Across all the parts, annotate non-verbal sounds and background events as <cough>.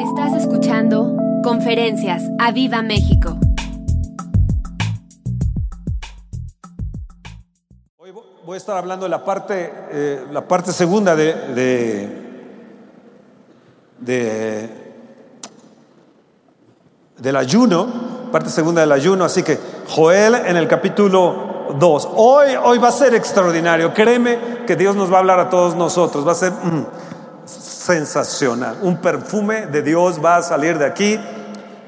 Estás escuchando Conferencias a Viva México. Hoy voy a estar hablando de la parte, eh, la parte segunda de, de, de- del ayuno, parte segunda del ayuno, así que Joel en el capítulo 2. Hoy, hoy va a ser extraordinario, créeme que Dios nos va a hablar a todos nosotros, va a ser mm, sensacional, un perfume de Dios va a salir de aquí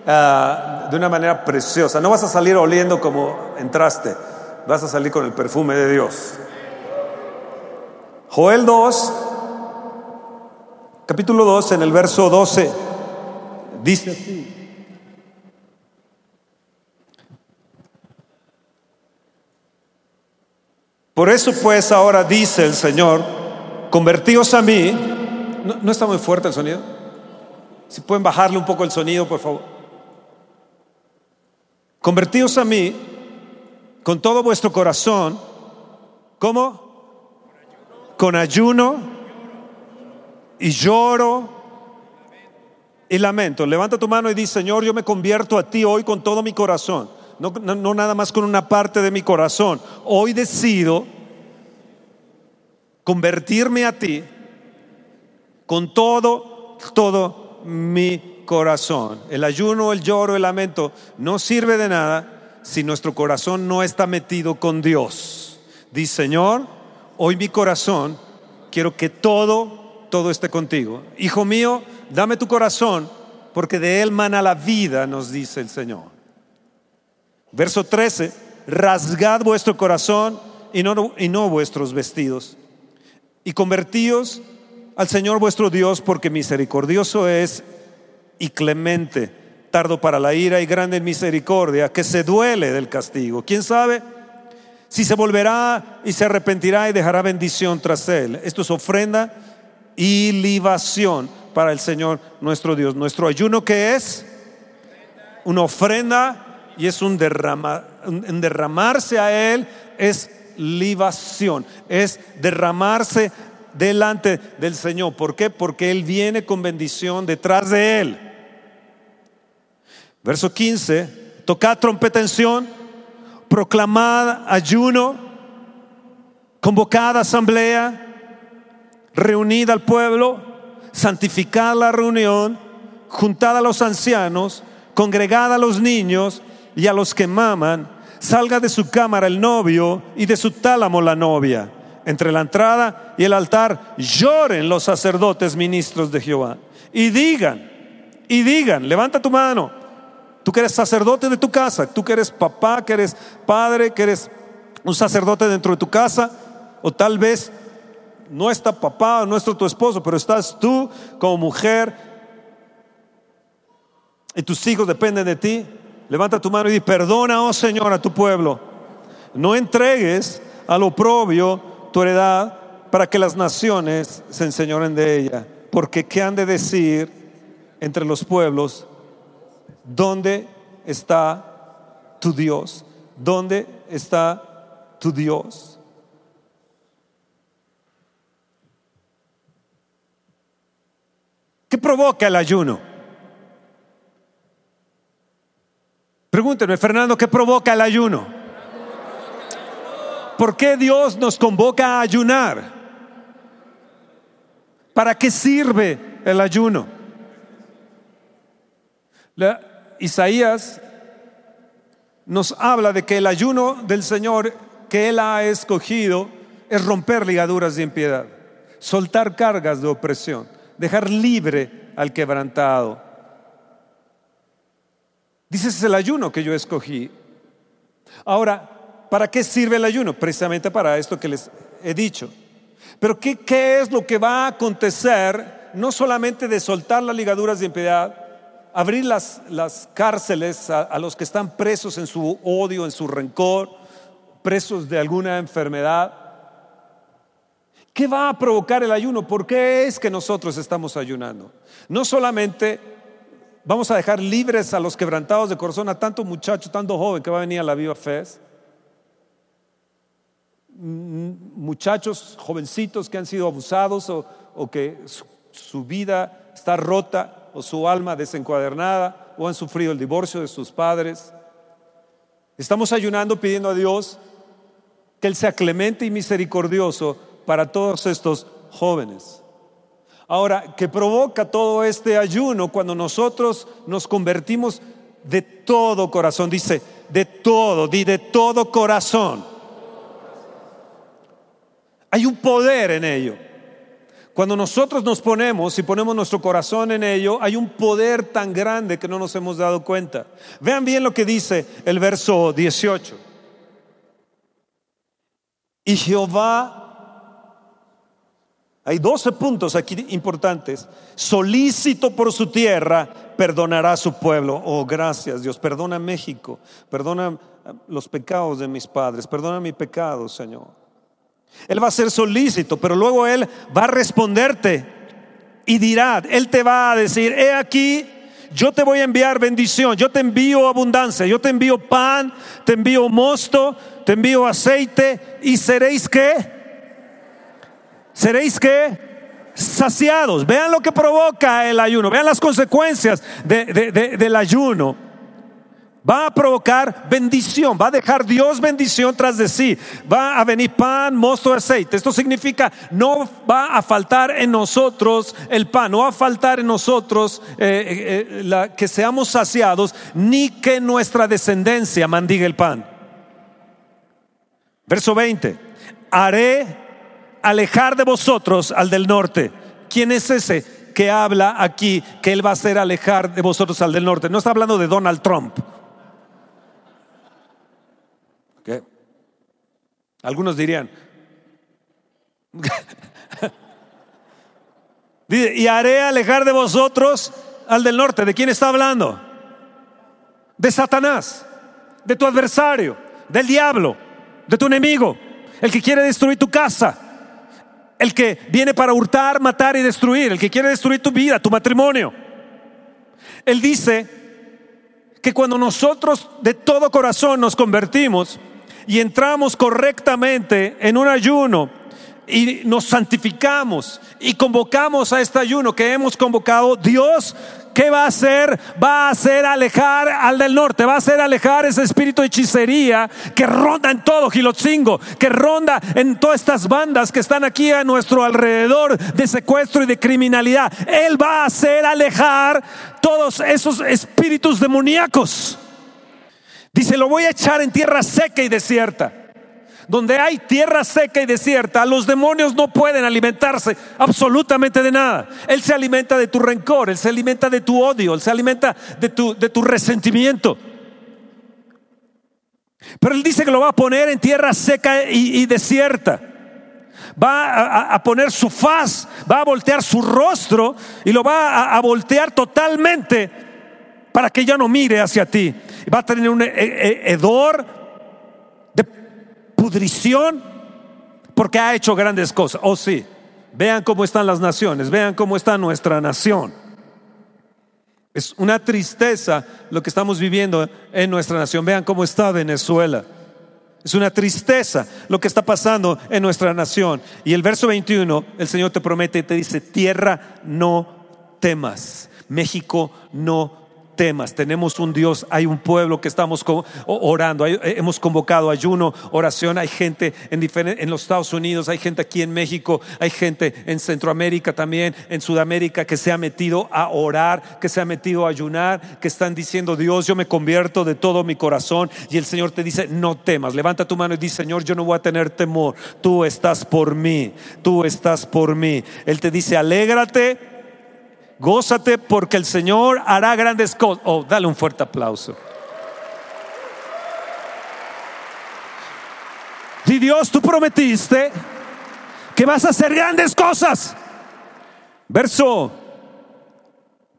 ah, de una manera preciosa, no vas a salir oliendo como entraste, vas a salir con el perfume de Dios. Joel 2, capítulo 2, en el verso 12, dice así. Por eso pues ahora dice el Señor, convertíos a mí. ¿No, está muy fuerte el sonido? Si pueden bajarle un poco el sonido, por favor. Convertíos a mí con todo vuestro corazón. ¿Cómo? Con ayuno y lloro y lamento. Levanta tu mano y di, Señor, yo me convierto a ti hoy con todo mi corazón. No nada más con una parte de mi corazón. Hoy decido convertirme a ti con todo, todo mi corazón. El ayuno, el lloro, el lamento no sirve de nada si nuestro corazón no está metido con Dios. Dice, Señor, hoy mi corazón quiero que todo, todo esté contigo. Hijo mío, dame tu corazón porque de él mana la vida, nos dice el Señor. Verso 13, rasgad vuestro corazón y no, y no vuestros vestidos y convertíos al Señor vuestro Dios, porque misericordioso es y clemente, tardo para la ira y grande en misericordia, que se duele del castigo. ¿Quién sabe? Si se volverá y se arrepentirá y dejará bendición tras él. Esto es ofrenda y libación para el Señor nuestro Dios. Nuestro ayuno que es una ofrenda y es un, derrama- un- derramarse a Él, es libación, es derramarse delante del Señor. ¿Por qué? Porque Él viene con bendición detrás de Él. Verso 15, tocad trompetención, proclamad ayuno, convocad asamblea, reunid al pueblo, santificad la reunión, juntad a los ancianos, congregad a los niños y a los que maman, salga de su cámara el novio y de su tálamo la novia. Entre la entrada y el altar lloren los sacerdotes ministros de Jehová y digan, y digan, levanta tu mano, tú que eres sacerdote de tu casa, tú que eres papá, que eres padre, que eres un sacerdote dentro de tu casa, o tal vez no está papá no está tu esposo, pero estás tú como mujer y tus hijos dependen de ti. Levanta tu mano y di, perdona, oh Señor, a tu pueblo. No entregues al oprobio tu para que las naciones se enseñoren de ella. Porque ¿qué han de decir entre los pueblos? ¿Dónde está tu Dios? ¿Dónde está tu Dios? ¿Qué provoca el ayuno? Pregúntenme, Fernando, ¿qué provoca el ayuno? ¿Por qué Dios nos convoca a ayunar? ¿Para qué sirve el ayuno? Isaías nos habla de que el ayuno del Señor que Él ha escogido es romper ligaduras de impiedad, soltar cargas de opresión, dejar libre al quebrantado. Dice, ese es el ayuno que yo escogí. Ahora, ¿para qué sirve el ayuno? Precisamente para esto que les he dicho. Pero ¿qué, es lo que va a acontecer? No solamente de soltar las ligaduras de impiedad, abrir las, las cárceles a, a los que están presos en su odio, en su rencor, presos de alguna enfermedad. ¿Qué va a provocar el ayuno? ¿Por qué es que nosotros estamos ayunando? No solamente vamos a dejar libres a los quebrantados de corazón, a tanto muchacho, tanto joven que va a venir a la Viva Fest, muchachos jovencitos que han sido abusados o, o que su, su vida está rota, o su alma desencuadernada o han sufrido el divorcio de sus padres. Estamos ayunando pidiendo a Dios que Él sea clemente y misericordioso para todos estos jóvenes. Ahora, ¿qué provoca todo este ayuno cuando nosotros nos convertimos de todo corazón? Dice, de todo, di de todo corazón. Hay un poder en ello. Cuando nosotros nos ponemos y ponemos nuestro corazón en ello, hay un poder tan grande que no nos hemos dado cuenta. Vean bien lo que dice el verso 18. Y Jehová hay 12 puntos aquí importantes. Solícito por su tierra, perdonará a su pueblo. Oh, gracias Dios. Perdona México. Perdona los pecados de mis padres. Perdona mi pecado, Señor. Él va a ser solícito, pero luego Él va a responderte y dirá, Él te va a decir, he aquí, yo te voy a enviar bendición, yo te envío abundancia, yo te envío pan, te envío mosto, te envío aceite y seréis qué? seréis que saciados. Vean lo que provoca el ayuno, vean las consecuencias del ayuno. Va a provocar bendición, va a dejar Dios bendición tras de sí. Va a venir pan, mosto, aceite. Esto significa no va a faltar en nosotros el pan, no va a faltar en nosotros eh, eh, la, que seamos saciados, ni que nuestra descendencia mandiga el pan. Verso 20. Haré alejar de vosotros al del norte. ¿Quién es ese que habla aquí que él va a hacer alejar de vosotros al del norte? No está hablando de Donald Trump. Algunos dirían, y haré alejar de vosotros al del norte. ¿De quién está hablando? De Satanás, de tu adversario, del diablo, de tu enemigo, el que quiere destruir tu casa, el que viene para hurtar, matar y destruir, el que quiere destruir tu vida, tu matrimonio. Él dice que cuando nosotros de todo corazón nos convertimos y entramos correctamente en un ayuno y nos santificamos y convocamos a este ayuno que hemos convocado, Dios ¿qué va a hacer? Va a hacer alejar al del norte, va a hacer alejar ese espíritu de hechicería que ronda en todo Gilotzingo, que ronda en todas estas bandas que están aquí a nuestro alrededor de secuestro y de criminalidad. Él va a hacer alejar todos esos espíritus demoníacos. Dice, lo voy a echar en tierra seca y desierta donde hay tierra seca y desierta, los demonios no pueden alimentarse absolutamente de nada. Él se alimenta de tu rencor, Él se alimenta de tu odio, Él se alimenta de tu, de tu resentimiento. Pero Él dice que lo va a poner en tierra seca y, desierta. Va a, poner su faz, va a voltear su rostro y lo va a, voltear totalmente para que ya no mire hacia ti. Va a tener un hedor pudrición porque ha hecho grandes cosas. Oh sí, vean cómo están las naciones, vean cómo está nuestra nación. Es una tristeza lo que estamos viviendo en nuestra nación. Vean cómo está Venezuela. Es una tristeza lo que está pasando en nuestra nación. Y el verso 21, el Señor te promete y te dice, tierra no temas, México no temas. Tenemos un Dios, hay un pueblo que estamos orando, eh, hemos convocado ayuno, oración, hay gente en, en los Estados Unidos, hay gente aquí en México, hay gente en Centroamérica también, en Sudamérica que se ha metido a orar, que se ha metido a ayunar, que están diciendo, Dios, yo me convierto de todo mi corazón y el Señor te dice, no temas, levanta tu mano y dice, Señor, yo no voy a tener temor, tú estás por mí, tú estás por mí. Él te dice, alégrate Gózate porque el Señor hará grandes cosas. Oh, dale un fuerte aplauso. Y Dios, tú prometiste que vas a hacer grandes cosas. Verso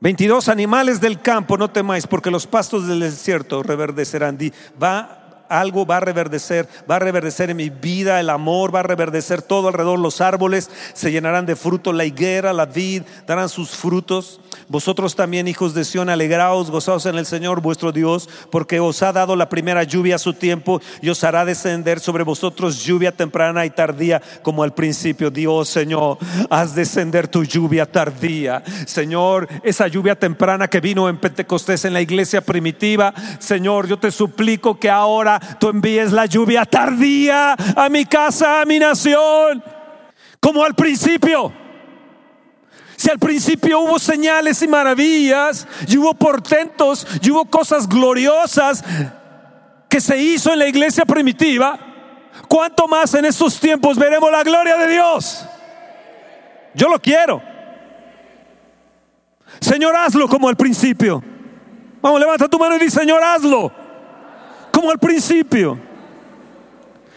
22, animales del campo, no temáis, porque los pastos del desierto reverdecerán. Va algo va a reverdecer, va a reverdecer en mi vida, el amor va a reverdecer todo alrededor, los árboles se llenarán de fruto, la higuera, la vid darán sus frutos. Vosotros también, hijos de Sión, alegraos, gozaos en el Señor vuestro Dios, porque os ha dado la primera lluvia a su tiempo y os hará descender sobre vosotros lluvia temprana y tardía, como al principio. Dios, Señor, haz descender tu lluvia tardía. Señor, esa lluvia temprana que vino en Pentecostés en la iglesia primitiva, Señor, yo te suplico que ahora tú envíes la lluvia tardía a mi casa, a mi nación, como al principio. Si al principio hubo señales y maravillas, y hubo portentos, y hubo cosas gloriosas que se hizo en la iglesia primitiva, ¿cuánto más en estos tiempos veremos la gloria de Dios? Yo lo quiero. Señor, hazlo como al principio. Vamos, levanta tu mano y di, Señor, hazlo como al principio.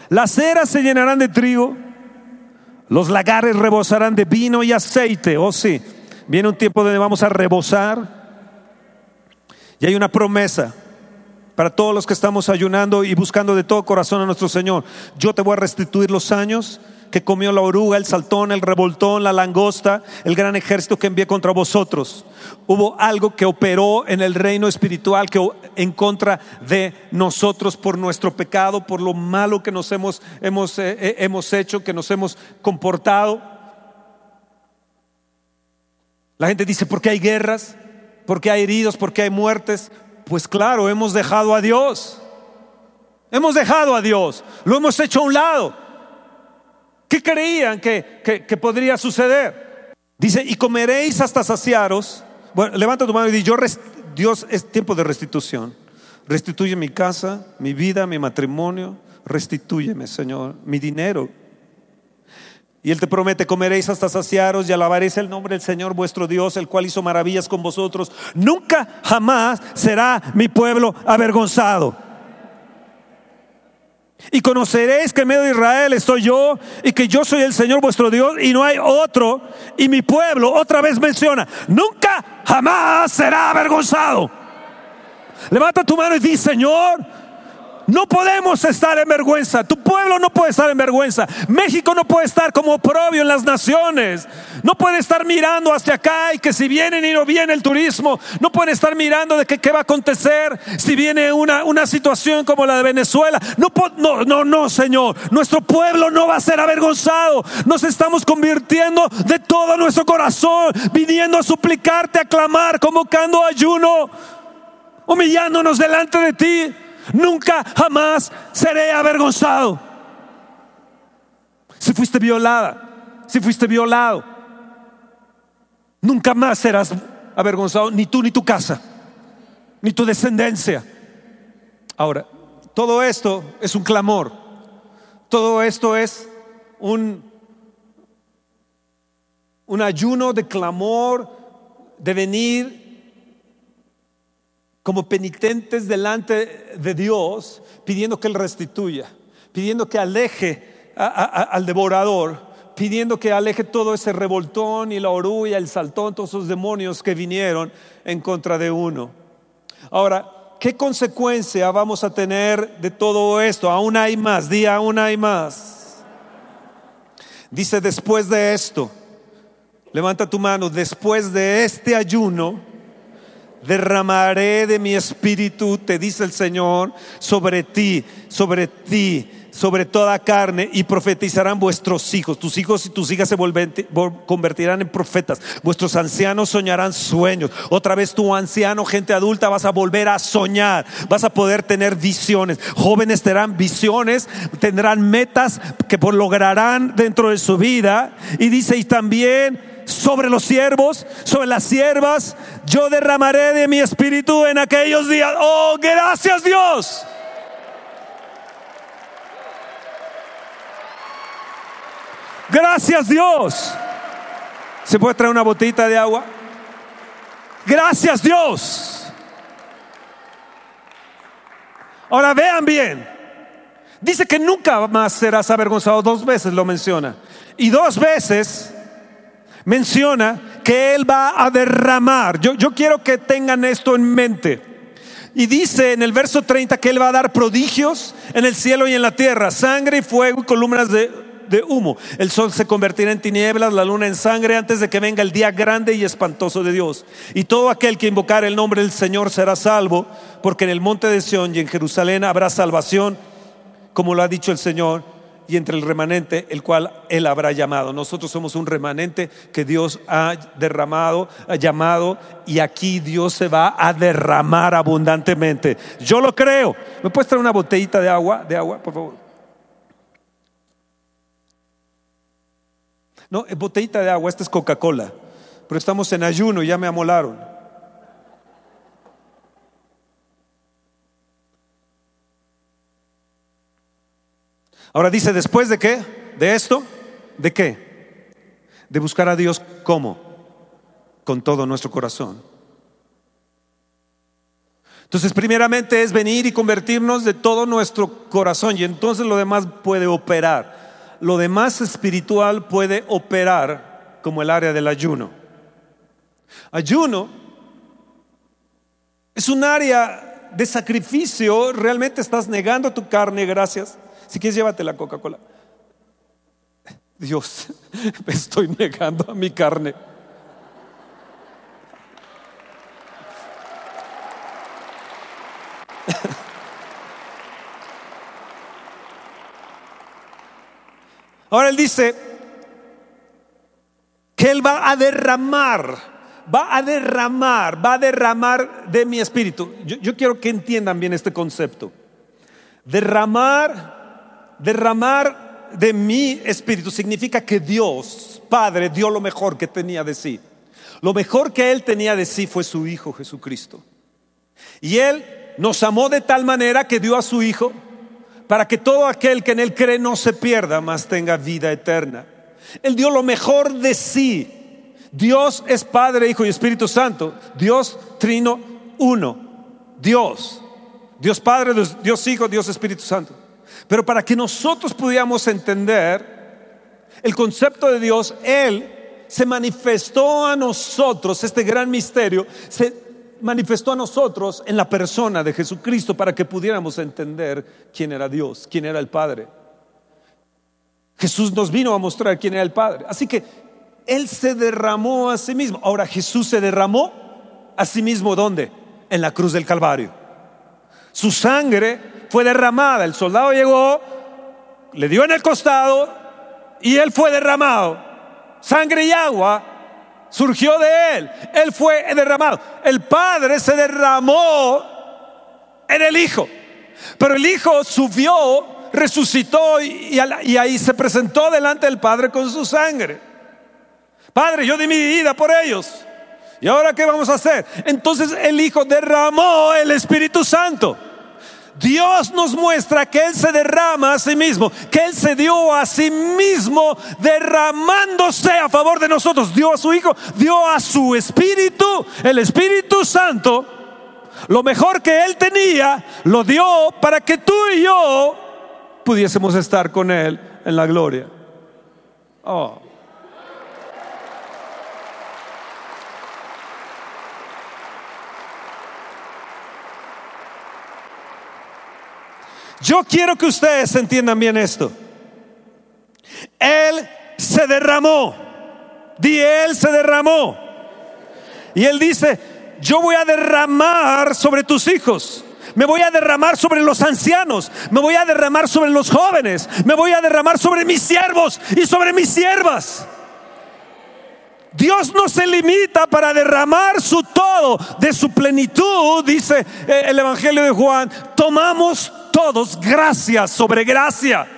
Las eras se llenarán de trigo los lagares rebosarán de vino y aceite. Oh sí, viene un tiempo donde vamos a rebosar. Y hay una promesa para todos los que estamos ayunando y buscando de todo corazón a nuestro Señor. Yo te voy a restituir los años que comió la oruga, el saltón, el revoltón, la langosta, el gran ejército que envié contra vosotros. Hubo algo que operó en el reino espiritual que en contra de nosotros por nuestro pecado, por lo malo que nos hemos, hemos, eh, eh, hemos hecho, que nos hemos comportado. La gente dice, ¿por qué hay guerras? ¿Por qué hay heridos? ¿Por qué hay muertes? Pues claro, hemos dejado a Dios. Hemos dejado a Dios. Lo hemos hecho a un lado. ¿Qué creían que, podría suceder? Dice, y comeréis hasta saciaros. Bueno, levanta tu mano y di, yo Dios es tiempo de restitución. Restituye mi casa, mi vida, mi matrimonio. Restitúyeme, Señor, mi dinero. Y Él te promete, comeréis hasta saciaros y alabaréis el nombre del Señor vuestro Dios, el cual hizo maravillas con vosotros. Nunca, jamás será mi pueblo avergonzado. Y conoceréis que en medio de Israel estoy yo y que yo soy el Señor vuestro Dios y no hay otro. Y mi pueblo otra vez menciona, nunca jamás será avergonzado. Levanta tu mano y di, Señor, no podemos estar en vergüenza. Tu pueblo no puede estar en vergüenza. México no puede estar como propio en las naciones. No puede estar mirando hacia acá y que si viene y no viene el turismo. No puede estar mirando de qué va a acontecer si viene una, una situación como la de Venezuela. No, no, no, no, Señor. Nuestro pueblo no va a ser avergonzado. Nos estamos convirtiendo de todo nuestro corazón, viniendo a suplicarte, a clamar, convocando ayuno, humillándonos delante de ti. Nunca jamás seré avergonzado. Si fuiste violada, si fuiste violado, nunca más serás avergonzado, ni tú ni tu casa, ni tu descendencia. Ahora, todo esto es un clamor, todo esto es un, un ayuno de clamor, de venir como penitentes delante de Dios, pidiendo que Él restituya, pidiendo que aleje al devorador, pidiendo que aleje todo ese revoltón y la orulla, el saltón, todos esos demonios que vinieron en contra de uno. Ahora, ¿qué consecuencia vamos a tener de todo esto? Aún hay más, día aún hay más. Dice, después de esto, levanta tu mano, después de este ayuno, derramaré de mi espíritu, te dice el Señor, sobre ti, sobre ti, sobre toda carne, y profetizarán vuestros hijos. Tus hijos y tus hijas se convertirán en profetas. Vuestros ancianos soñarán sueños. Otra vez tu anciano, gente adulta, vas a volver a soñar. Vas a poder tener visiones. Jóvenes tendrán visiones, tendrán metas que lograrán dentro de su vida. Y dice, y también sobre los siervos, sobre las siervas, yo derramaré de mi espíritu en aquellos días. Oh, gracias Dios. Gracias Dios. ¿Se puede traer una botita de agua? Gracias Dios. Ahora vean bien. Dice que nunca más serás avergonzado. Dos veces lo menciona. Y dos veces menciona que Él va a derramar. Yo, yo quiero que tengan esto en mente. Y dice en el verso 30 que Él va a dar prodigios en el cielo y en la tierra, sangre y fuego y columnas de, de humo. El sol se convertirá en tinieblas, la luna en sangre antes de que venga el día grande y espantoso de Dios. Y todo aquel que invocar el nombre del Señor será salvo, porque en el monte de Sión y en Jerusalén habrá salvación, como lo ha dicho el Señor y entre el remanente el cual Él habrá llamado. Nosotros somos un remanente que Dios ha derramado, ha llamado, y aquí Dios se va a derramar abundantemente. Yo lo creo. ¿Me puedes traer una botellita de agua? De agua, por favor. No, es botellita de agua, esta es Coca-Cola. Pero estamos en ayuno y ya me amolaron. Ahora dice, después de qué? De esto, ¿de qué? De buscar a Dios ¿cómo? Con todo nuestro corazón. Entonces, primeramente es venir y convertirnos de todo nuestro corazón y entonces lo demás puede operar. Lo demás espiritual puede operar como el área del ayuno. Ayuno es un área de sacrificio, realmente estás negando tu carne, gracias si quieres, llévate la Coca-Cola. Dios, <laughs> me estoy negando a mi carne. <laughs> Ahora él dice que él va a derramar, va a derramar, va a derramar de mi espíritu. Yo, quiero que entiendan bien este concepto. Derramar derramar de mi espíritu significa que Dios, Padre, dio lo mejor que tenía de sí. Lo mejor que Él tenía de sí fue su Hijo Jesucristo. Y Él nos amó de tal manera que dio a su Hijo para que todo aquel que en Él cree no se pierda, mas tenga vida eterna. Él dio lo mejor de sí. Dios es Padre, Hijo y Espíritu Santo. Dios trino uno. Dios. Dios Padre, Dios Hijo, Dios Espíritu Santo. Pero para que nosotros pudiéramos entender el concepto de Dios, Él se manifestó a nosotros, este gran misterio, manifestó a nosotros en la persona de Jesucristo para que pudiéramos entender quién era Dios, quién era el Padre. Jesús nos vino a mostrar quién era el Padre. Así que Él se derramó a sí mismo. Ahora Jesús se derramó a sí mismo ¿dónde? En la cruz del Calvario. Su sangre fue derramada. El soldado llegó, le dio en el costado y él fue derramado. Sangre y agua surgió de él. Él fue derramado. El Padre se derramó en el Hijo. Pero el Hijo subió, resucitó y, ahí se presentó delante del Padre con su sangre. Padre, yo di mi vida por ellos. ¿Y ahora qué vamos a hacer? Entonces el Hijo derramó el Espíritu Santo. Dios nos muestra que Él se derrama a sí mismo, que Él se dio a sí mismo derramándose a favor de nosotros. Dio a su Hijo, dio a su Espíritu, el Espíritu Santo. Lo mejor que Él tenía, lo dio para que tú y yo pudiésemos estar con Él en la gloria. Oh. Yo quiero que ustedes entiendan bien esto. Él se derramó. Di, Él se derramó. Y Él dice, yo voy a derramar sobre tus hijos. Me voy a derramar sobre los ancianos. Me voy a derramar sobre los jóvenes. Me voy a derramar sobre mis siervos y sobre mis siervas. Dios no se limita para derramar su todo de su plenitud, dice eh, el Evangelio de Juan. Tomamos todos gracia sobre gracia.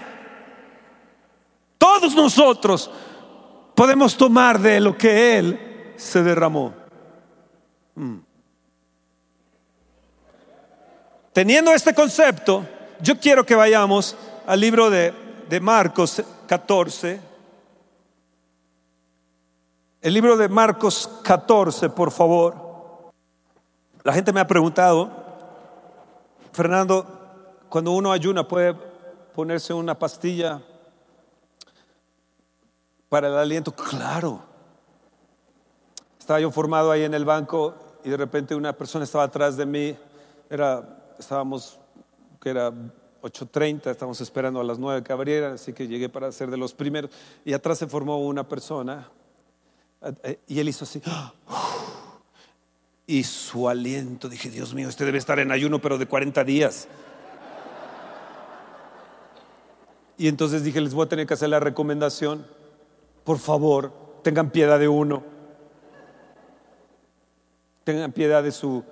Todos nosotros podemos tomar de lo que Él se derramó. Mm. Teniendo este concepto, yo quiero que vayamos al libro de, de Marcos 14. El libro de Marcos 14, por favor. La gente me ha preguntado, Fernando, cuando uno ayuna puede ponerse una pastilla para el aliento. Claro. Estaba yo formado ahí en el banco y de repente una persona estaba atrás de mí. Era, estábamos, que era 8.30, estábamos esperando a las 9 que abriera, así que llegué para ser de los primeros. Y atrás se formó una persona eh, y él hizo así. <gasps> Y su aliento, dije, Dios mío, este debe estar en ayuno, pero de 40 días. Y entonces dije, les voy a tener que hacer la recomendación. Por favor, tengan piedad de uno. Tengan piedad de su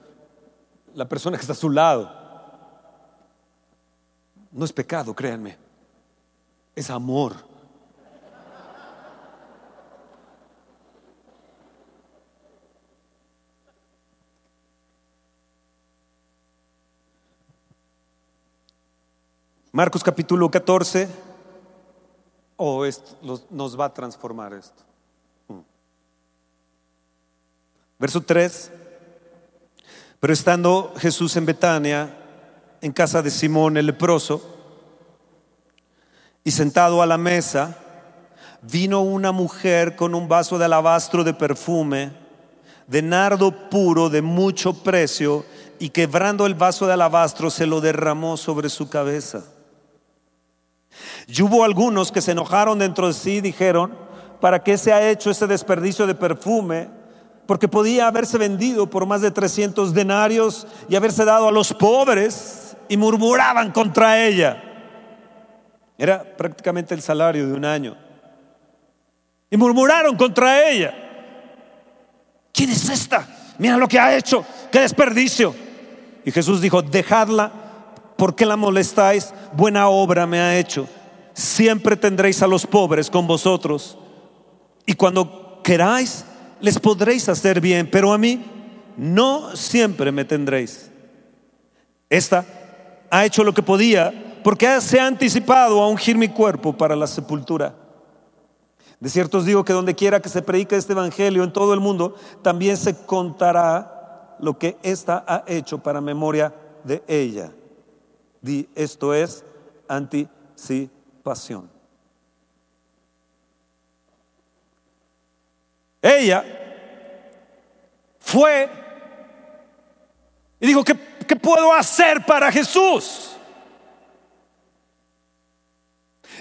la persona que está a su lado. No es pecado, créanme. Es amor. Marcos capítulo 14. Oh, esto nos va a transformar esto. Mm. Verso 3. Pero estando Jesús en Betania, en casa de Simón el leproso, y sentado a la mesa, vino una mujer con un vaso de alabastro de perfume, de nardo puro de mucho precio, y quebrando el vaso de alabastro se lo derramó sobre su cabeza. Y hubo algunos que se enojaron dentro de sí y dijeron, ¿para qué se ha hecho ese desperdicio de perfume? Porque podía haberse vendido por más de 300 denarios y haberse dado a los pobres y murmuraban contra ella. Era prácticamente el salario de un año. Y murmuraron contra ella. ¿Quién es esta? Mira lo que ha hecho, qué desperdicio. Y Jesús dijo, dejadla, ¿por qué la molestáis? Buena obra me ha hecho siempre tendréis a los pobres con vosotros. Y cuando queráis, les podréis hacer bien, pero a mí no siempre me tendréis. Esta ha hecho lo que podía porque se ha anticipado a ungir mi cuerpo para la sepultura. De cierto os digo que donde quiera que se predique este evangelio en todo el mundo, también se contará lo que ésta ha hecho para memoria de ella. Esto es anticipación. Ella fue y dijo, ¿qué, ¿qué, puedo hacer para Jesús?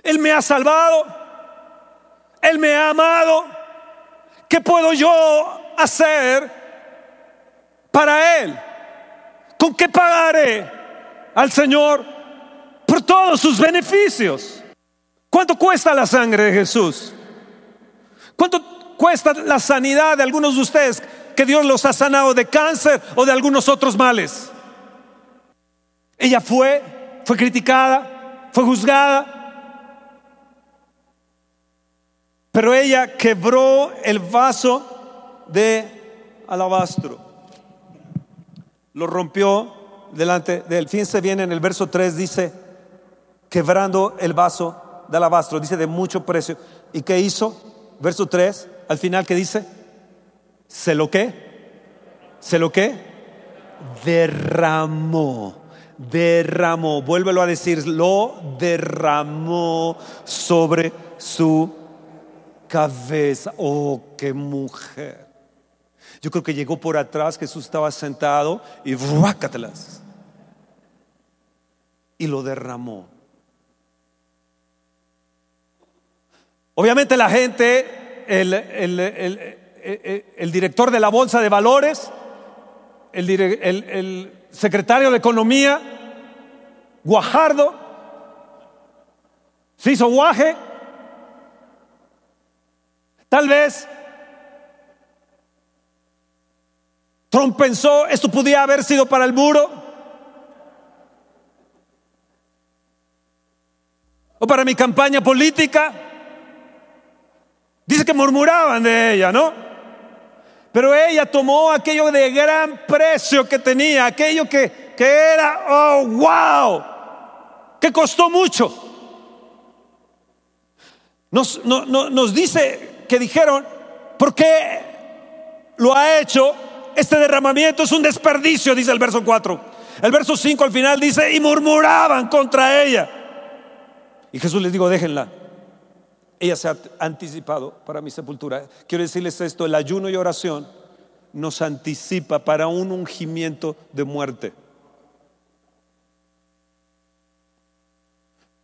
Él me ha salvado, Él me ha amado, ¿qué puedo yo hacer para Él? ¿Con qué pagaré al Señor por todos sus beneficios? ¿Cuánto cuesta la sangre de Jesús? ¿Cuánto cuesta la sanidad de algunos de ustedes que Dios los ha sanado de cáncer o de algunos otros males? Ella fue, fue criticada, fue juzgada, pero ella quebró el vaso de alabastro, lo rompió delante del fin se viene en el verso 3 dice quebrando el vaso de alabastro, dice de mucho precio. ¿Y qué hizo? Verso 3, al final, ¿qué dice? ¿Se lo qué? ¿Se lo qué? Derramó. Derramó, vuélvelo a decir, lo derramó sobre su cabeza. Oh, qué mujer. Yo creo que llegó por atrás, Jesús estaba sentado y Y lo derramó. Obviamente la gente, el, director de la Bolsa de Valores, el, secretario de Economía, Guajardo, se hizo guaje. Tal vez Trump pensó, esto podía haber sido para el muro. O para mi campaña política. Dice que murmuraban de ella, ¿no? Pero ella tomó aquello de gran precio que tenía, aquello que, que era, oh, wow, que costó mucho. Nos, nos dice que dijeron, ¿por qué lo ha hecho? Este derramamiento es un desperdicio, dice el verso 4. El verso 5 al final dice, y murmuraban contra ella. Y Jesús les dijo, déjenla. Ella se ha anticipado para mi sepultura. Quiero decirles esto, el ayuno y oración nos anticipa para un ungimiento de muerte.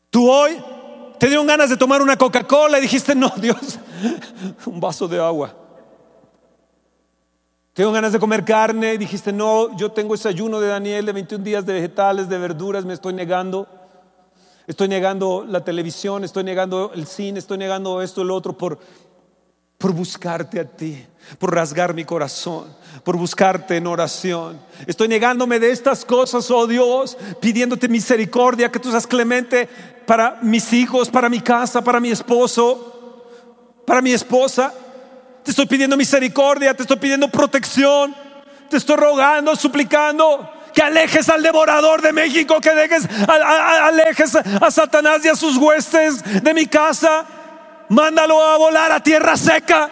Tú hoy te dieron ganas de tomar una Coca-Cola y dijiste, no, Dios, <laughs> un vaso de agua. Te dieron ganas de comer carne y dijiste, no, yo tengo ese ayuno de Daniel de 21 días de vegetales, de verduras, me estoy negando. Estoy negando la televisión, estoy negando el cine, estoy negando esto y lo otro por, por buscarte a ti, por rasgar mi corazón, por buscarte en oración. Estoy negándome de estas cosas, oh Dios, pidiéndote misericordia, que tú seas clemente para mis hijos, para mi casa, para mi esposo, para mi esposa. Te estoy pidiendo misericordia, te estoy pidiendo protección, te estoy rogando, suplicando que alejes al devorador de México, que dejes, alejes a Satanás y a sus huestes de mi casa. Mándalo a volar a tierra seca.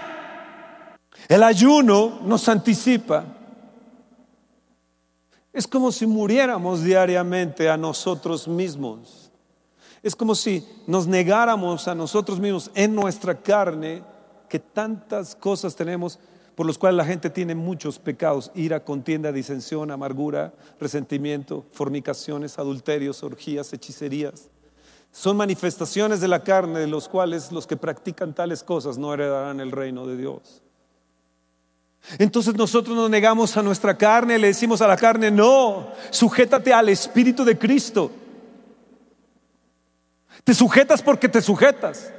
El ayuno nos anticipa. Es como si muriéramos diariamente a nosotros mismos. Es como si nos negáramos a nosotros mismos en nuestra carne que tantas cosas tenemos por los cuales la gente tiene muchos pecados, ira, contienda, disensión, amargura, resentimiento, fornicaciones, adulterios, orgías, hechicerías. Son manifestaciones de la carne de los cuales los que practican tales cosas no heredarán el reino de Dios. Entonces nosotros nos negamos a nuestra carne, le decimos a la carne, no, sujétate al Espíritu de Cristo. Te sujetas porque te sujetas.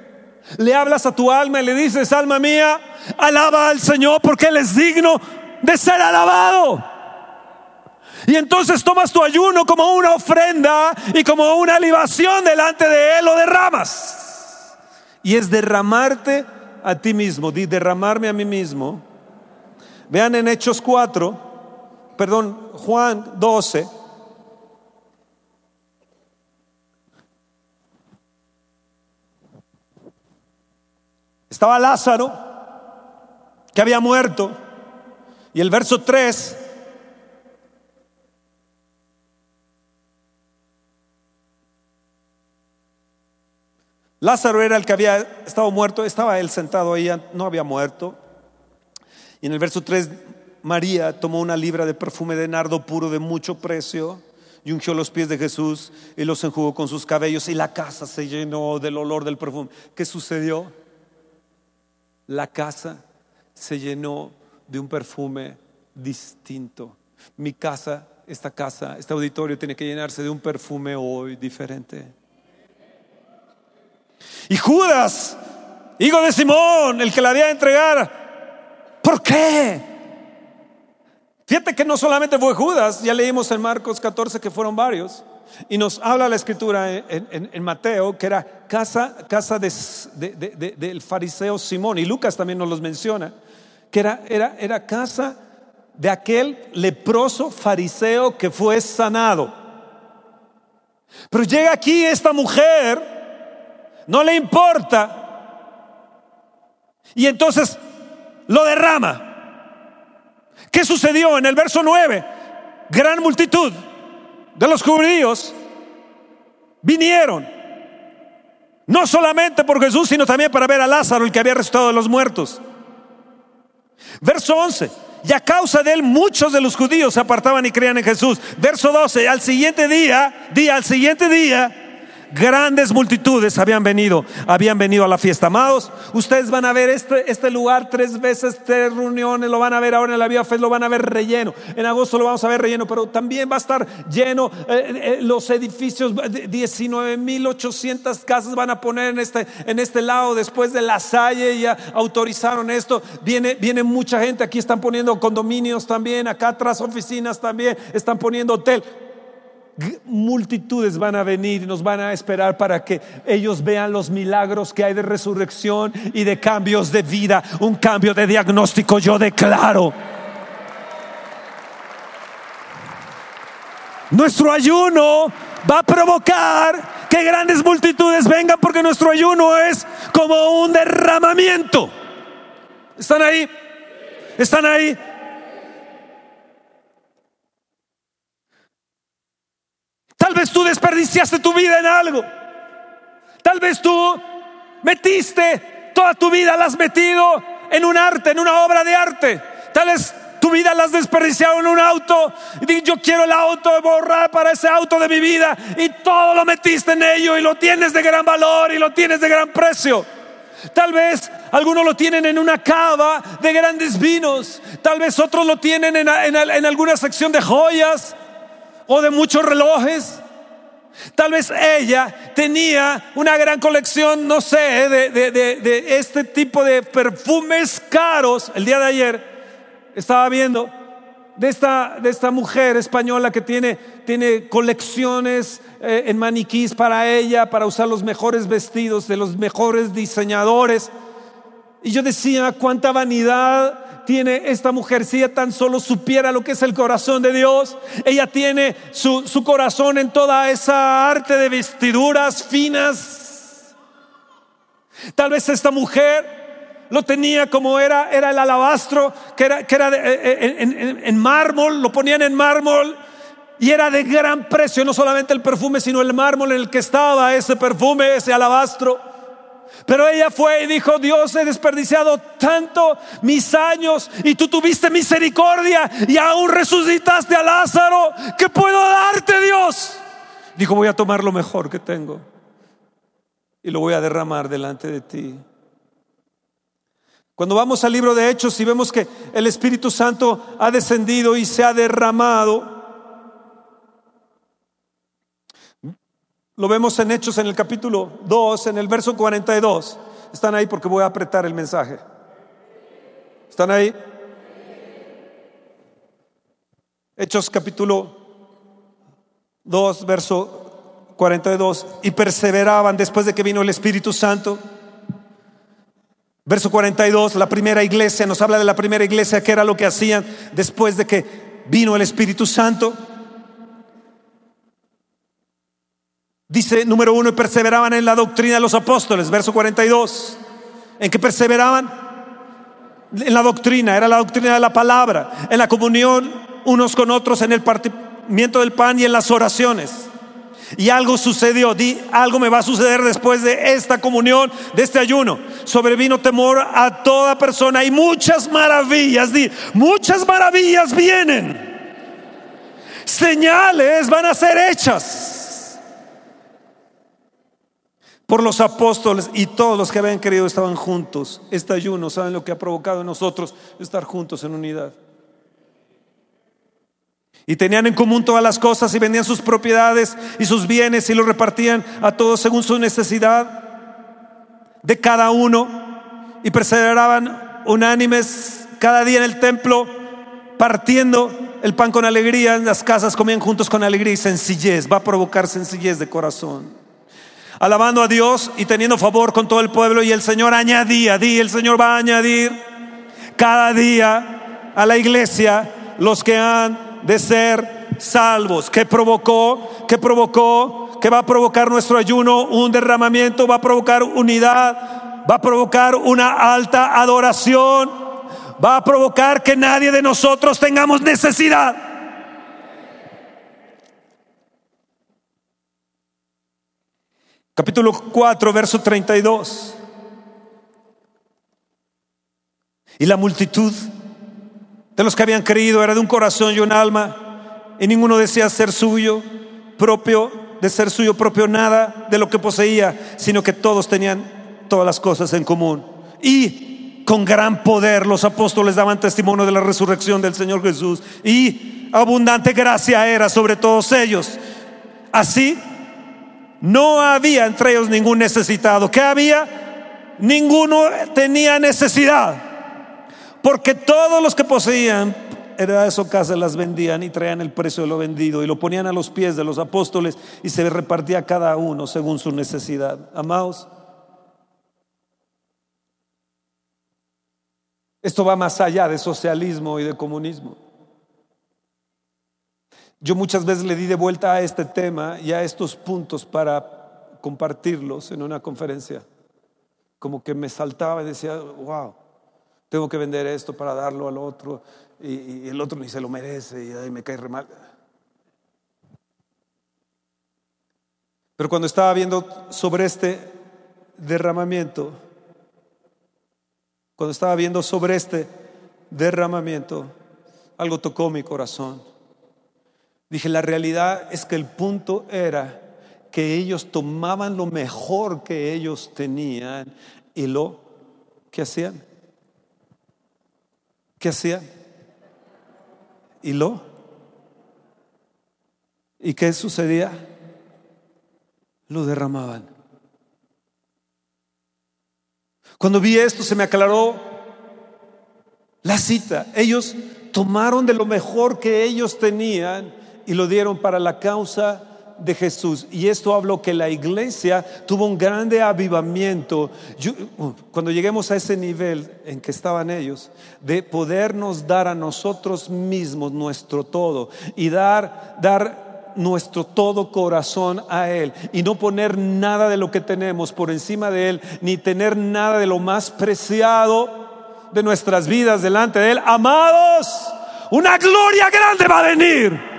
Le hablas a tu alma y le dices, alma mía, alaba al Señor porque Él es digno de ser alabado. Y entonces tomas tu ayuno como una ofrenda y como una libación delante de Él lo derramas. Y es derramarte a ti mismo, derramarme a mí mismo. Vean en Hechos 4, perdón, Juan 12. Estaba Lázaro, que había muerto, y el verso 3 Lázaro era el que había estado muerto, estaba él sentado ahí, no había muerto. Y en el verso 3, María tomó una libra de perfume de nardo puro de mucho precio y ungió los pies de Jesús y los enjugó con sus cabellos y la casa se llenó del olor del perfume. ¿Qué sucedió? La casa se llenó de un perfume distinto. Mi casa, esta casa, este auditorio tiene que llenarse de un perfume hoy diferente. Y Judas, hijo de Simón, el que la había de entregar, ¿por qué? Fíjate que no solamente fue Judas, ya leímos en Marcos 14 que fueron varios. Y nos habla la escritura en, Mateo que era casa, casa del fariseo Simón. Y Lucas también nos los menciona. Que era, era, era casa de aquel leproso fariseo que fue sanado. Pero llega aquí esta mujer, no le importa. Y entonces lo derrama. ¿Qué sucedió en el verso 9? Gran multitud de los judíos vinieron, no solamente por Jesús, sino también para ver a Lázaro, el que había resucitado de los muertos. Verso 11. Y a causa de él muchos de los judíos se apartaban y creían en Jesús. Verso 12. Al siguiente día, día, al siguiente día, Grandes multitudes habían venido, habían venido a la fiesta. Amados, ustedes van a ver este, este lugar tres veces, tres reuniones, lo van a ver ahora en la Vía Fe, lo van a ver relleno. En agosto lo vamos a ver relleno, pero también va a estar lleno eh, eh, los edificios, 19.800 casas van a poner en este, en este lado después de la Salle, ya autorizaron esto. Viene, viene mucha gente, aquí están poniendo condominios también, acá atrás oficinas también, están poniendo hotel multitudes van a venir y nos van a esperar para que ellos vean los milagros que hay de resurrección y de cambios de vida, un cambio de diagnóstico, yo declaro. Nuestro ayuno va a provocar que grandes multitudes vengan porque nuestro ayuno es como un derramamiento. ¿Están ahí? ¿Están ahí? Vez tú desperdiciaste tu vida en algo. Tal vez tú metiste toda tu vida, la has metido en un arte, en una obra de arte. Tal vez tu vida la has desperdiciado en un auto. Y yo quiero el auto, borrar para ese auto de mi vida. Y todo lo metiste en ello y lo tienes de gran valor y lo tienes de gran precio. Tal vez algunos lo tienen en una cava de grandes vinos. Tal vez otros lo tienen en, en alguna sección de joyas o de muchos relojes. Tal vez ella tenía una gran colección, no sé, de, este tipo de perfumes caros. El día de ayer estaba viendo de esta, de esta mujer española que tiene, tiene colecciones eh, en maniquís para ella, para usar los mejores vestidos de los mejores diseñadores. Y yo decía, cuánta vanidad tiene esta mujer, si ella tan solo supiera lo que es el corazón de Dios, ella tiene su, su corazón en toda esa arte de vestiduras finas. Tal vez esta mujer lo tenía como era, era el alabastro, que era, que era eh, eh, en, en mármol, lo ponían en mármol y era de gran precio, no solamente el perfume, sino el mármol en el que estaba ese perfume, ese alabastro. Pero ella fue y dijo, Dios, he desperdiciado tanto mis años y tú tuviste misericordia y aún resucitaste a Lázaro. ¿Qué puedo darte, Dios? Dijo, voy a tomar lo mejor que tengo y lo voy a derramar delante de ti. Cuando vamos al libro de Hechos y vemos que el Espíritu Santo ha descendido y se ha derramado, Lo vemos en Hechos en el capítulo 2, en el verso 42. Están ahí porque voy a apretar el mensaje. ¿Están ahí? Hechos capítulo 2, verso 42. Y perseveraban después de que vino el Espíritu Santo. Verso 42, la primera iglesia, nos habla de la primera iglesia, que era lo que hacían después de que vino el Espíritu Santo. Dice número uno, y perseveraban en la doctrina de los apóstoles, verso 42. ¿En qué perseveraban? En la doctrina, era la doctrina de la palabra, en la comunión unos con otros, en el partimiento del pan y en las oraciones. Y algo sucedió, di, algo me va a suceder después de esta comunión, de este ayuno. Sobrevino temor a toda persona y muchas maravillas, di, muchas maravillas vienen. Señales van a ser hechas por los apóstoles y todos los que habían querido estaban juntos. Este ayuno, ¿saben lo que ha provocado en nosotros? Estar juntos en unidad. Y tenían en común todas las cosas y vendían sus propiedades y sus bienes y los repartían a todos según su necesidad de cada uno y perseveraban unánimes cada día en el templo partiendo el pan con alegría, en las casas comían juntos con alegría y sencillez, va a provocar sencillez de corazón alabando a Dios y teniendo favor con todo el pueblo. Y el Señor añadía, di, el Señor va a añadir cada día a la iglesia los que han de ser salvos. ¿Qué provocó? ¿Qué provocó? ¿Qué va a provocar nuestro ayuno? Un derramamiento, va a provocar unidad, va a provocar una alta adoración, va a provocar que nadie de nosotros tengamos necesidad. Capítulo 4, verso 32. Y la multitud de los que habían creído era de un corazón y un alma, y ninguno decía ser suyo propio, de ser suyo propio nada de lo que poseía, sino que todos tenían todas las cosas en común. Y con gran poder los apóstoles daban testimonio de la resurrección del Señor Jesús, y abundante gracia era sobre todos ellos. Así no había entre ellos ningún necesitado. ¿Qué había? Ninguno tenía necesidad. Porque todos los que poseían heredades o casas las vendían y traían el precio de lo vendido y lo ponían a los pies de los apóstoles y se repartía cada uno según su necesidad. Amados, esto va más allá de socialismo y de comunismo. Yo muchas veces le di de vuelta a este tema y a estos puntos para compartirlos en una conferencia. Como que me saltaba y decía, wow, tengo que vender esto para darlo al otro y, el otro ni se lo merece y ahí me cae re mal. Pero cuando estaba viendo sobre este derramamiento, cuando estaba viendo sobre este derramamiento, algo tocó mi corazón. Dije, la realidad es que el punto era que ellos tomaban lo mejor que ellos tenían y lo que hacían. ¿Qué hacían? ¿Y lo? ¿Y qué sucedía? Lo derramaban. Cuando vi esto se me aclaró la cita. Ellos tomaron de lo mejor que ellos tenían y lo dieron para la causa de Jesús. Y esto habló que la iglesia tuvo un grande avivamiento. Uh, cuando lleguemos a ese nivel en que estaban ellos, de podernos dar a nosotros mismos nuestro todo y dar, dar nuestro todo corazón a Él y no poner nada de lo que tenemos por encima de Él, ni tener nada de lo más preciado de nuestras vidas delante de Él. Amados, una gloria grande va a venir.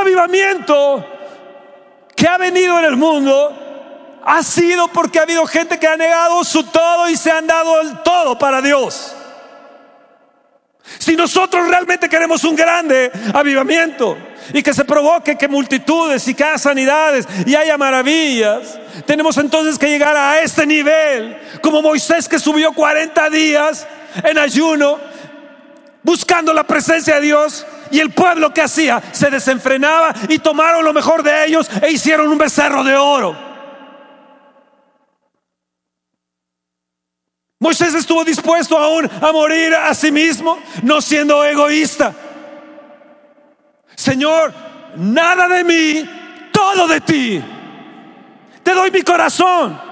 Avivamiento que ha venido en el mundo ha sido porque ha habido gente que ha negado su todo y se han dado el todo para Dios. Si nosotros realmente queremos un grande avivamiento y que se provoque que multitudes y que haya sanidades y haya maravillas, tenemos entonces que llegar a este nivel, como Moisés que subió 40 días en ayuno, buscando la presencia de Dios. Y el pueblo que hacía se desenfrenaba y tomaron lo mejor de ellos e hicieron un becerro de oro. Moisés estuvo dispuesto aún a morir a sí mismo, no siendo egoísta. Señor, nada de mí, todo de ti. Te doy mi corazón.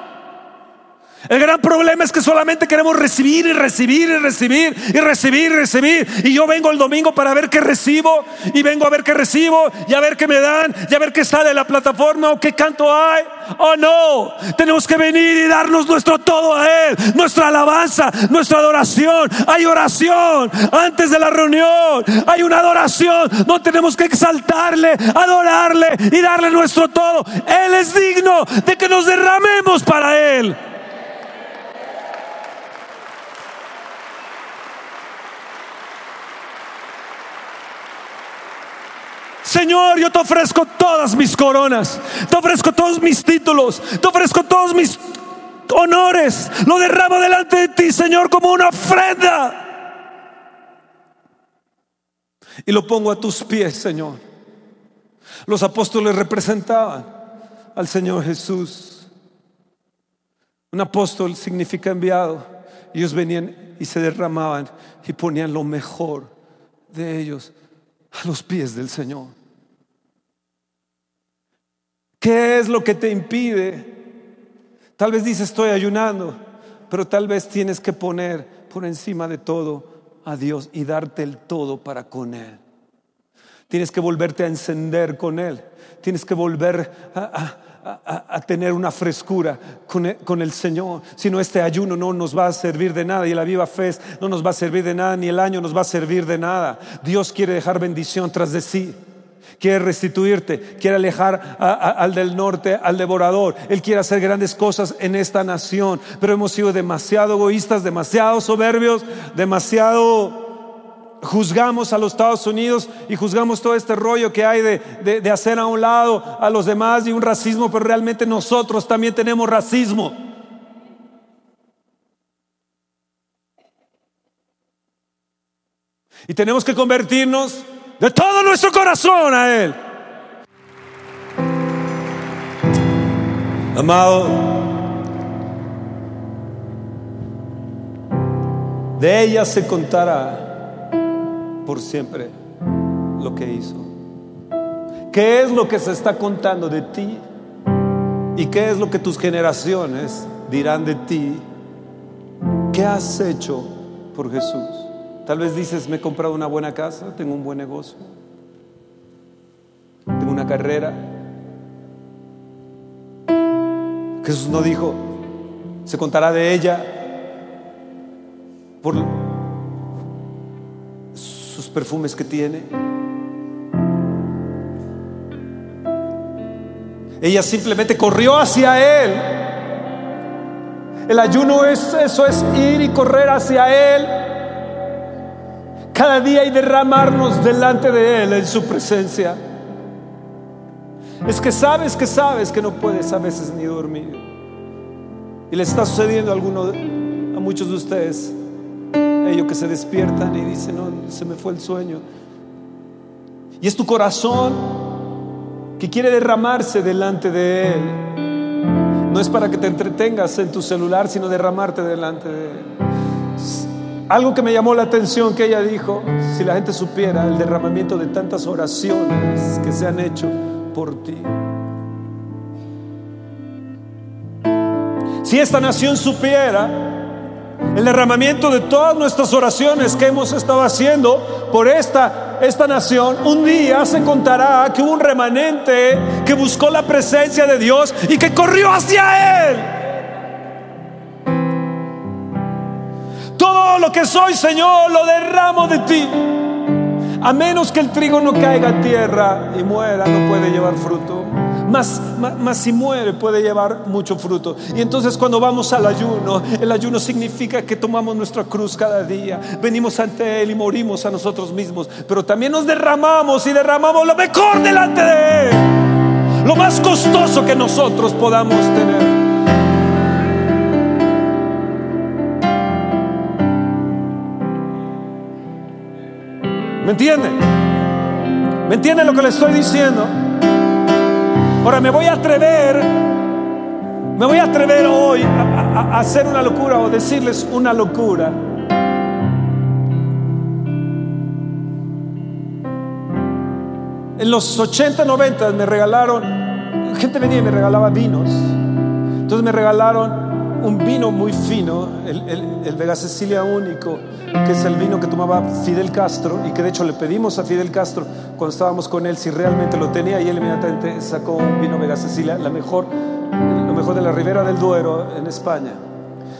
El gran problema es que solamente queremos recibir y recibir y recibir y recibir y recibir. Y yo vengo el domingo para ver qué recibo y vengo a ver qué recibo y a ver qué me dan y a ver qué sale de la plataforma o qué canto hay. Oh no, tenemos que venir y darnos nuestro todo a Él, nuestra alabanza, nuestra adoración. Hay oración antes de la reunión, hay una adoración no tenemos que exaltarle, adorarle y darle nuestro todo. Él es digno de que nos derramemos para Él. Señor, yo te ofrezco todas mis coronas, te ofrezco todos mis títulos, te ofrezco todos mis honores, lo derramo delante de ti, Señor, como una ofrenda. Y lo pongo a tus pies, Señor. Los apóstoles representaban al Señor Jesús. Un apóstol significa enviado. Ellos venían y se derramaban y ponían lo mejor de ellos a los pies del Señor. ¿Qué es lo que te impide? Tal vez dices estoy ayunando, pero tal vez tienes que poner por encima de todo a Dios y darte el todo para con Él. Tienes que volverte a encender con Él. Tienes que volver a, tener una frescura con el, con el, Señor. Si no, este ayuno no nos va a servir de nada y la viva fe no nos va a servir de nada, ni el año nos va a servir de nada. Dios quiere dejar bendición tras de sí quiere restituirte, quiere alejar al del norte, al devorador. Él quiere hacer grandes cosas en esta nación, pero hemos sido demasiado egoístas, demasiado soberbios, demasiado juzgamos a los Estados Unidos y juzgamos todo este rollo que hay de, de hacer a un lado a los demás y un racismo, pero realmente nosotros también tenemos racismo. Y tenemos que convertirnos de todo nuestro corazón a Él. Amado, de ella se contará por siempre lo que hizo. ¿Qué es lo que se está contando de ti? ¿Y qué es lo que tus generaciones dirán de ti? ¿Qué has hecho por Jesús? Tal vez dices, me he comprado una buena casa, tengo un buen negocio, tengo una carrera. Jesús no dijo, se contará de ella por perfumes que tiene. Ella simplemente corrió hacia Él. El ayuno es eso, es ir y correr hacia Él cada día y derramarnos delante de Él en su presencia. Es que sabes que sabes que no puedes a veces ni dormir. Y le está sucediendo a, alguno, a muchos de ustedes, ellos que se despiertan y dicen, no, se me fue el sueño. Y es tu corazón que quiere derramarse delante de Él. No es para que te entretengas en tu celular, sino derramarte delante de Él. Algo que me llamó la atención que ella dijo, si la gente supiera el derramamiento de tantas oraciones que se han hecho por ti. Si esta nación supiera el derramamiento de todas nuestras oraciones que hemos estado haciendo por esta, esta nación, un día se contará que hubo un remanente que buscó la presencia de Dios y que corrió hacia Él. Todo lo que soy, Señor, lo derramo de ti. A menos que el trigo no caiga a tierra y muera, no puede llevar fruto. Más, más, si muere puede llevar mucho fruto. Y entonces cuando vamos al ayuno, el ayuno significa que tomamos nuestra cruz cada día, venimos ante Él y morimos a nosotros mismos, pero también nos derramamos y derramamos lo mejor delante de Él, lo más costoso que nosotros podamos tener. ¿Me entiende? ¿Me entiende lo que le estoy diciendo? Ahora me voy a atrever, me voy a atrever hoy a, hacer una locura o decirles una locura. En los 80, 90 me regalaron, gente venía y me regalaba vinos. Entonces me regalaron un vino muy fino, el, el, Vega Cecilia único, que es el vino que tomaba Fidel Castro y que de hecho le pedimos a Fidel Castro cuando estábamos con él si realmente lo tenía y él inmediatamente sacó un vino Vega Cecilia, la mejor, lo mejor de la Ribera del Duero en España.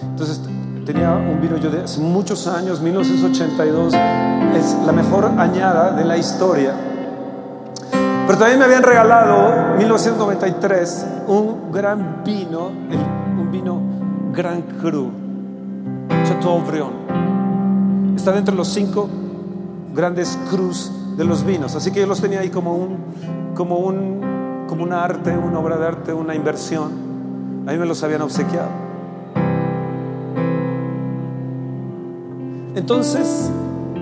Entonces tenía un vino yo de hace muchos años, 1982, es la mejor añada de la historia. Pero también me habían regalado, 1993, un gran vino, un vino Gran Cru, Chateaubriand. Está dentro de los cinco grandes cruz de los vinos. Así que yo los tenía ahí como un, como un, como un arte, una obra de arte, una inversión. A mí me los habían obsequiado. Entonces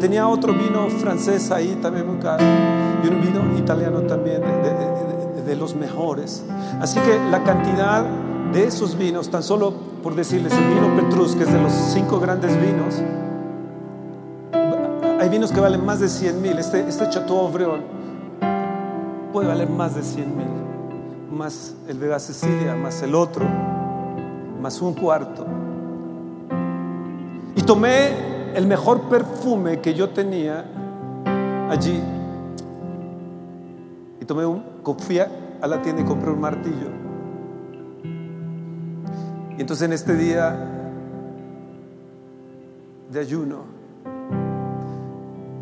tenía otro vino francés ahí también muy caro y un vino italiano también de los mejores. Así que la cantidad de esos vinos, tan solo por decirles, el vino Petrus, que es de los cinco grandes vinos, hay vinos que valen más de 100 mil. Este, este Chateaubriand puede valer más de 100 mil, más el Vega Cecilia, más el otro, más un cuarto. Y tomé el mejor perfume que yo tenía allí. Y tomé un, fui a la tienda y compré un martillo. Y entonces en este día de ayuno,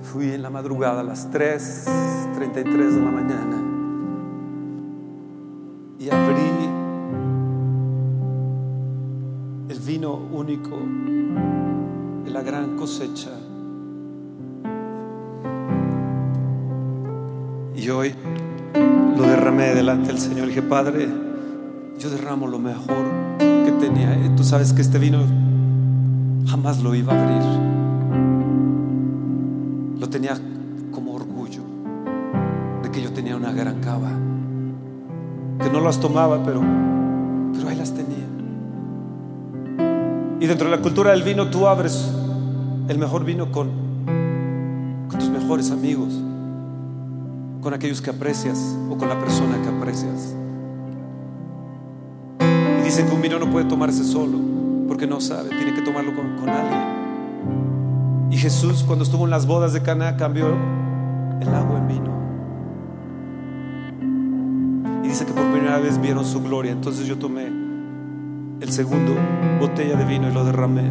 fui en la madrugada a las 3.33 de la mañana y abrí el vino único de la gran cosecha. Y hoy lo derramé delante del Señor. Y dije, Padre, yo derramo lo mejor Eh, tú sabes que este vino jamás lo iba a abrir. Lo tenía como orgullo de que yo tenía una gran cava. Que no las tomaba, pero, pero ahí las tenía. Y dentro de la cultura del vino tú abres el mejor vino con tus mejores amigos, con aquellos que aprecias o con la persona que aprecias. Vino no puede tomarse solo, porque no sabe, tiene que tomarlo con, alguien. Y Jesús, cuando estuvo en las bodas de Cana, cambió el agua en vino. Y dice que por primera vez vieron su gloria. Entonces yo tomé el segundo botella de vino y lo derramé.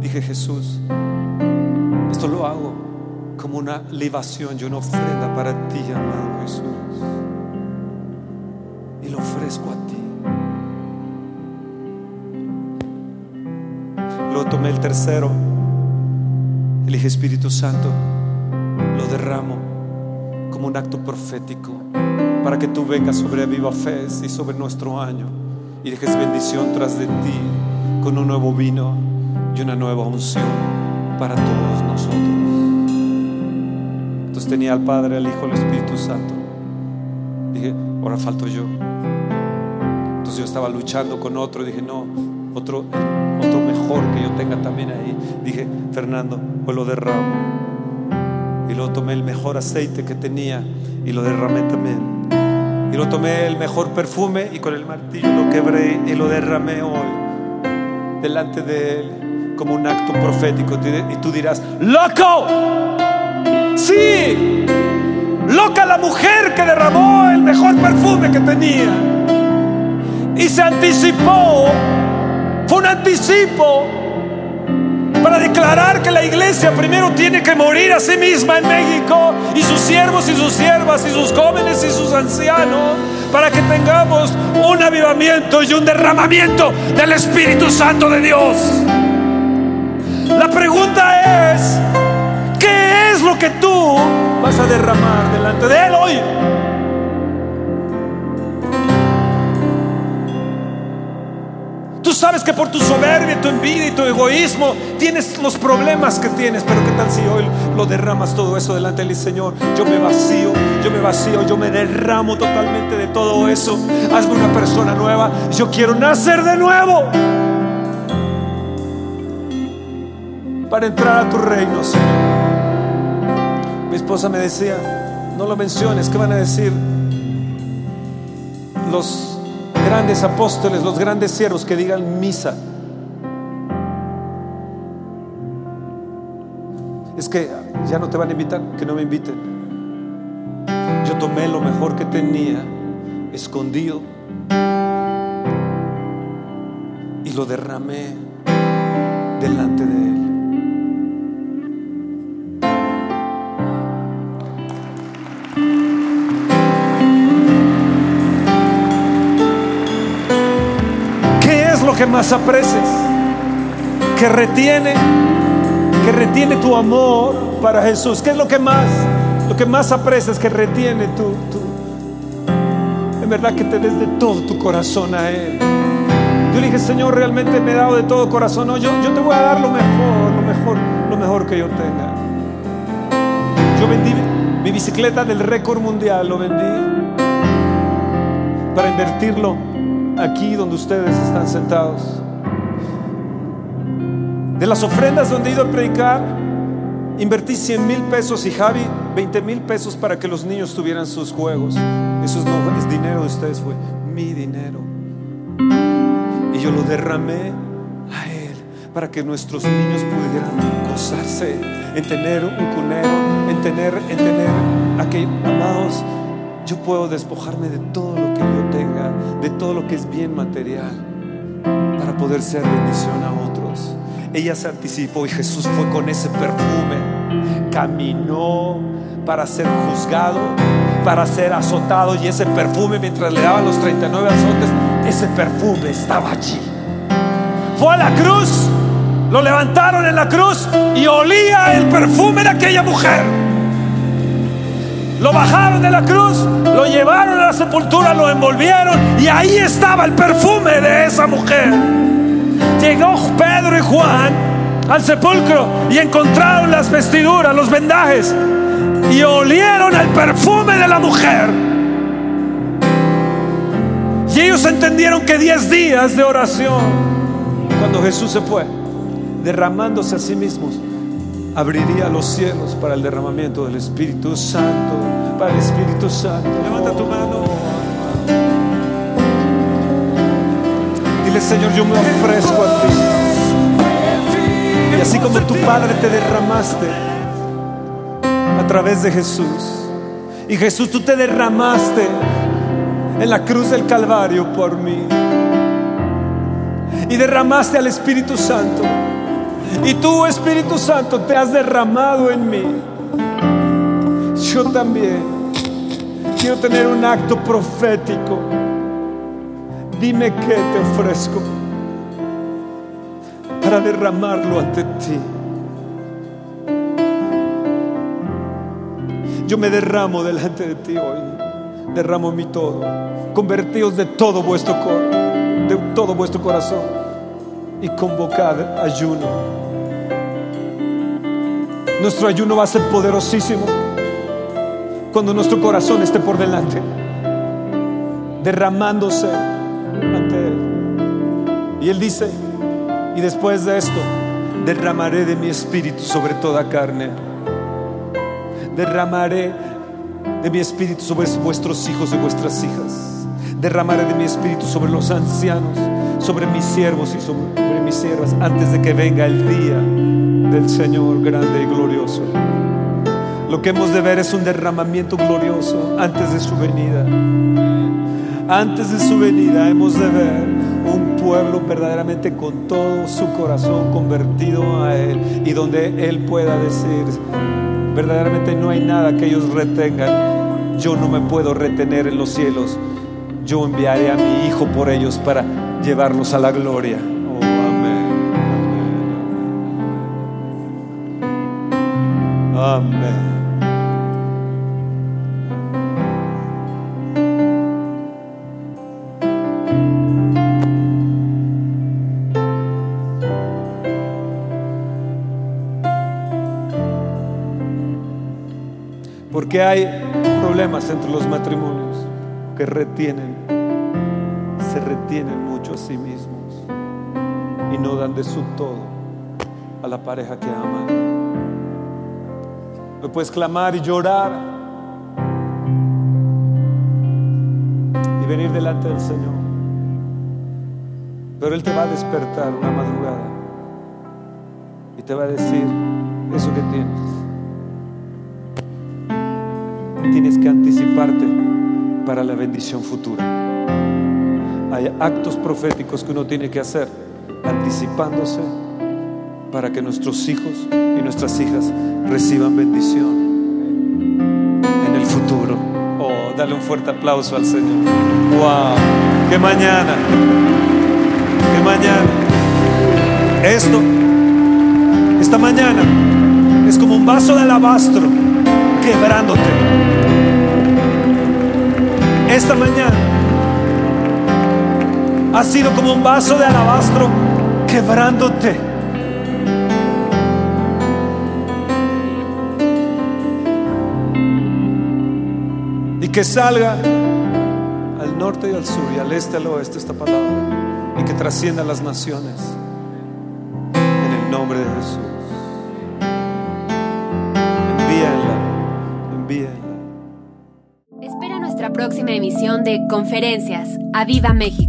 Dije, Jesús, esto lo hago como una libación y una ofrenda para ti, amado Jesús. Y lo ofrezco a ti. Tomé el tercero. Le dije, Espíritu Santo, lo derramo como un acto profético para que tú vengas sobre Viva Fe y sobre nuestro año y dejes bendición tras de ti con un nuevo vino y una nueva unción para todos nosotros. Entonces tenía al Padre, al Hijo, al Espíritu Santo. Dije, ahora falto yo. Entonces yo estaba luchando con otro dije, no, otro que yo tenga también ahí. Dije, Fernando, pues lo derramo. Y luego tomé el mejor aceite que tenía y lo derramé también. Y lo tomé el mejor perfume y con el martillo lo quebré y lo derramé hoy delante de él como un acto profético. Y tú dirás, loco, sí, loca la mujer que derramó el mejor perfume que tenía. Y se anticipó, fue un anticipo para declarar que la iglesia primero tiene que morir a sí misma en México y sus siervos y sus siervas y sus jóvenes y sus ancianos para que tengamos un avivamiento y un derramamiento del Espíritu Santo de Dios. La pregunta es, ¿qué es lo que tú vas a derramar delante de Él hoy? Sabes que por tu soberbia, tu envidia y tu egoísmo tienes los problemas que tienes, pero ¿qué tal si hoy lo derramas todo eso delante del Señor? Yo me vacío, yo me vacío, yo me derramo totalmente de todo eso. Hazme una persona nueva. Yo quiero nacer de nuevo para entrar a tu reino, Señor. Mi esposa me decía, no lo menciones, ¿qué van a decir los grandes apóstoles, los grandes siervos que digan misa. Es que ya no te van a invitar, que no me inviten. Yo tomé lo mejor que tenía, escondido, y lo derramé delante de Él. Que más apreces, que retiene, que retiene tu amor para Jesús. ¿Qué es lo que más, lo que más aprecias, que retiene tu, en verdad que te des de todo tu corazón a Él? Yo le dije, Señor, realmente me he dado de todo corazón. Yo, yo te voy a dar lo mejor, lo mejor, lo mejor que yo tenga. Yo vendí mi bicicleta del récord mundial, lo vendí para invertirlo aquí donde ustedes están sentados. De las ofrendas donde he ido a predicar, invertí 100 mil pesos y Javi 20 mil pesos para que los niños tuvieran sus juegos. Eso es dinero de ustedes, fue mi dinero. Y yo lo derramé a Él para que nuestros niños pudieran gozarse en tener un cunero, en tener, en tener aquellos amados yo puedo despojarme de todo lo de todo lo que es bien material, para poder ser bendición a otros. Ella se anticipó y Jesús fue con ese perfume, caminó para ser juzgado, para ser azotado y ese perfume mientras le daban los 39 azotes, ese perfume estaba allí. Fue a la cruz, lo levantaron en la cruz y olía el perfume de aquella mujer. Lo bajaron de la cruz, lo llevaron a la sepultura, lo envolvieron y ahí estaba el perfume de esa mujer. Llegó Pedro y Juan al sepulcro y encontraron las vestiduras, los vendajes y olieron el perfume de la mujer. Y ellos entendieron que diez días de oración, cuando Jesús se fue, derramándose a sí mismos, abriría los cielos para el derramamiento del Espíritu Santo, para el Espíritu Santo. Levanta tu mano. Dile, Señor, yo me ofrezco a ti. Y así como tu Padre te derramaste a través de Jesús. Y Jesús, tú te derramaste en la cruz del Calvario por mí. Y derramaste al Espíritu Santo y tú, Espíritu Santo, te has derramado en mí. Yo también quiero tener un acto profético. Dime qué te ofrezco para derramarlo ante ti. Yo me derramo delante de ti hoy. Derramo mi todo. Convertíos de todo vuestro de todo vuestro corazón y convocad ayuno. Nuestro ayuno va a ser poderosísimo cuando nuestro corazón esté por delante, derramándose ante Él. Y Él dice, y después de esto, derramaré de mi espíritu sobre toda carne. Derramaré de mi espíritu sobre vuestros hijos y vuestras hijas. Derramaré de mi espíritu sobre los ancianos, sobre mis siervos y sobre mis siervas, antes de que venga el día del Señor grande y glorioso. Lo que hemos de ver es un derramamiento glorioso antes de su venida. Antes de su venida hemos de ver un pueblo verdaderamente con todo su corazón convertido a Él y donde Él pueda decir, verdaderamente no hay nada que ellos retengan. Yo no me puedo retener en los cielos. Yo enviaré a mi Hijo por ellos para llevarlos a la gloria. Oh, amén. Amén. Porque hay problemas entre los matrimonios que retienen, se retienen mucho sí mismos y no dan de su todo a la pareja que aman. No puedes clamar y llorar y venir delante del Señor. Pero Él te va a despertar una madrugada y te va a decir eso que tienes tienes que anticiparte para la bendición futura. Hay actos proféticos que uno tiene que hacer anticipándose para que nuestros hijos y nuestras hijas reciban bendición en el futuro. Oh, dale un fuerte aplauso al Señor. Wow, qué mañana, qué mañana. Esto, esta mañana, es como un vaso de alabastro quebrándote. Esta mañana ha sido como un vaso de alabastro quebrándote. Y que salga al norte y al sur y al este y al oeste esta palabra y que trascienda las naciones en el nombre de Jesús. Espera nuestra próxima emisión de Conferencias. ¡A Viva México!